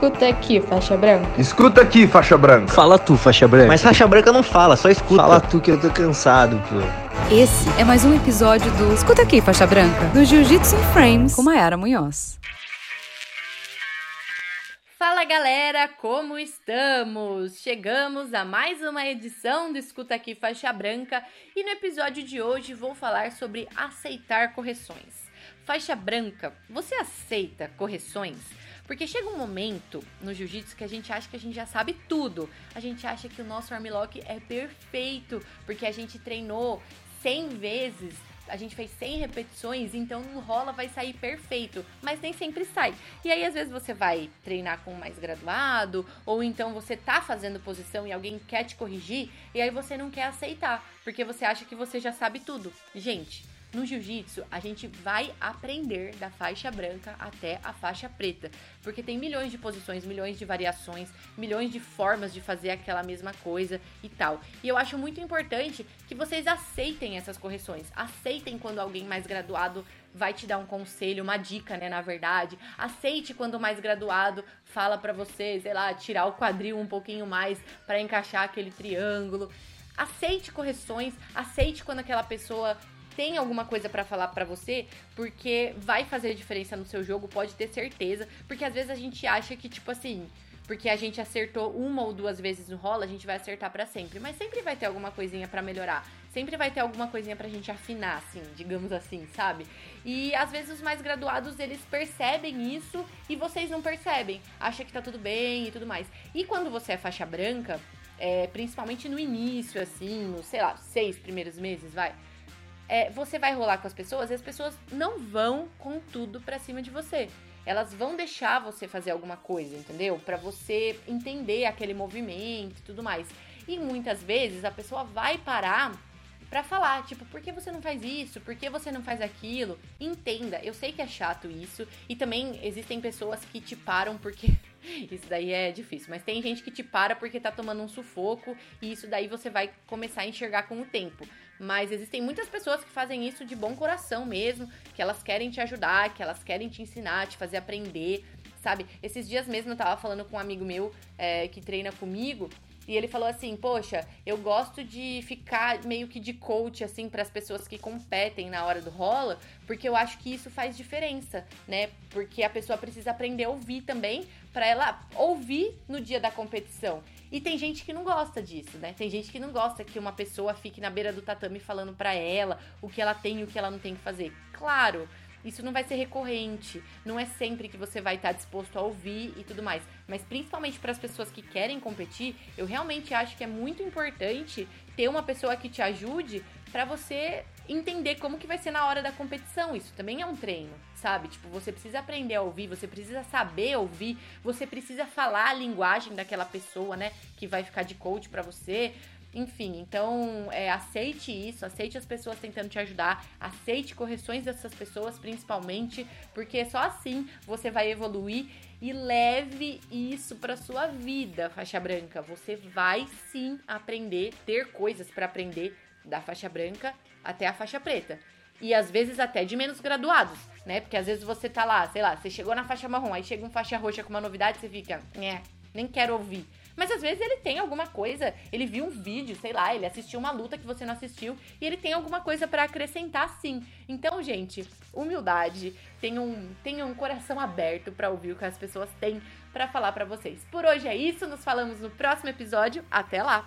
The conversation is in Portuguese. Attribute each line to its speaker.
Speaker 1: Escuta aqui, faixa branca.
Speaker 2: Escuta aqui, faixa branca.
Speaker 3: Fala tu, faixa branca.
Speaker 4: Mas faixa branca não fala, só escuta.
Speaker 3: Fala tu que eu tô cansado, pô.
Speaker 5: Esse é mais um episódio do Escuta aqui, faixa branca, do Jiu-Jitsu in Frames com Mayara Munhoz.
Speaker 6: Fala galera, como estamos? Chegamos a mais uma edição do Escuta Aqui Faixa Branca e no episódio de hoje vou falar sobre aceitar correções. Faixa branca, você aceita correções? Porque chega um momento no jiu-jitsu que a gente acha que a gente já sabe tudo. A gente acha que o nosso armlock é perfeito, porque a gente treinou 100 vezes, a gente fez 100 repetições, então no rola vai sair perfeito, mas nem sempre sai. E aí às vezes você vai treinar com mais graduado, ou então você tá fazendo posição e alguém quer te corrigir, e aí você não quer aceitar, porque você acha que você já sabe tudo. Gente, no jiu-jitsu, a gente vai aprender da faixa branca até a faixa preta, porque tem milhões de posições, milhões de variações, milhões de formas de fazer aquela mesma coisa e tal. E eu acho muito importante que vocês aceitem essas correções, aceitem quando alguém mais graduado vai te dar um conselho, uma dica, né, na verdade. Aceite quando o mais graduado fala para você, sei lá, tirar o quadril um pouquinho mais para encaixar aquele triângulo. Aceite correções, aceite quando aquela pessoa tem alguma coisa para falar para você, porque vai fazer diferença no seu jogo, pode ter certeza, porque às vezes a gente acha que tipo assim, porque a gente acertou uma ou duas vezes no rola, a gente vai acertar para sempre, mas sempre vai ter alguma coisinha para melhorar. Sempre vai ter alguma coisinha pra gente afinar, assim, digamos assim, sabe? E às vezes os mais graduados, eles percebem isso e vocês não percebem. Acha que tá tudo bem e tudo mais. E quando você é faixa branca, é, principalmente no início, assim, nos, sei lá, seis primeiros meses, vai é, você vai rolar com as pessoas e as pessoas não vão com tudo pra cima de você. Elas vão deixar você fazer alguma coisa, entendeu? Para você entender aquele movimento e tudo mais. E muitas vezes a pessoa vai parar para falar, tipo, por que você não faz isso? Por que você não faz aquilo? Entenda, eu sei que é chato isso e também existem pessoas que te param porque isso daí é difícil, mas tem gente que te para porque tá tomando um sufoco e isso daí você vai começar a enxergar com o tempo. Mas existem muitas pessoas que fazem isso de bom coração mesmo, que elas querem te ajudar, que elas querem te ensinar, te fazer aprender, sabe? Esses dias mesmo eu tava falando com um amigo meu é, que treina comigo e ele falou assim: Poxa, eu gosto de ficar meio que de coach, assim, para as pessoas que competem na hora do rola, porque eu acho que isso faz diferença, né? Porque a pessoa precisa aprender a ouvir também, para ela ouvir no dia da competição. E tem gente que não gosta disso, né? Tem gente que não gosta que uma pessoa fique na beira do tatame falando para ela o que ela tem e o que ela não tem que fazer. Claro, isso não vai ser recorrente, não é sempre que você vai estar disposto a ouvir e tudo mais. Mas principalmente para as pessoas que querem competir, eu realmente acho que é muito importante ter uma pessoa que te ajude para você entender como que vai ser na hora da competição. Isso também é um treino, sabe? Tipo, você precisa aprender a ouvir, você precisa saber ouvir, você precisa falar a linguagem daquela pessoa, né, que vai ficar de coach para você. Enfim, então é, aceite isso, aceite as pessoas tentando te ajudar, aceite correções dessas pessoas principalmente, porque só assim você vai evoluir e leve isso para sua vida, faixa branca. Você vai sim aprender, ter coisas para aprender da faixa branca até a faixa preta. E às vezes até de menos graduados, né? Porque às vezes você tá lá, sei lá, você chegou na faixa marrom, aí chega um faixa roxa com uma novidade, você fica, é, nem quero ouvir. Mas às vezes ele tem alguma coisa, ele viu um vídeo, sei lá, ele assistiu uma luta que você não assistiu e ele tem alguma coisa para acrescentar sim. Então, gente, humildade, tenham, um, tenham um coração aberto para ouvir o que as pessoas têm para falar para vocês. Por hoje é isso, nos falamos no próximo episódio. Até lá.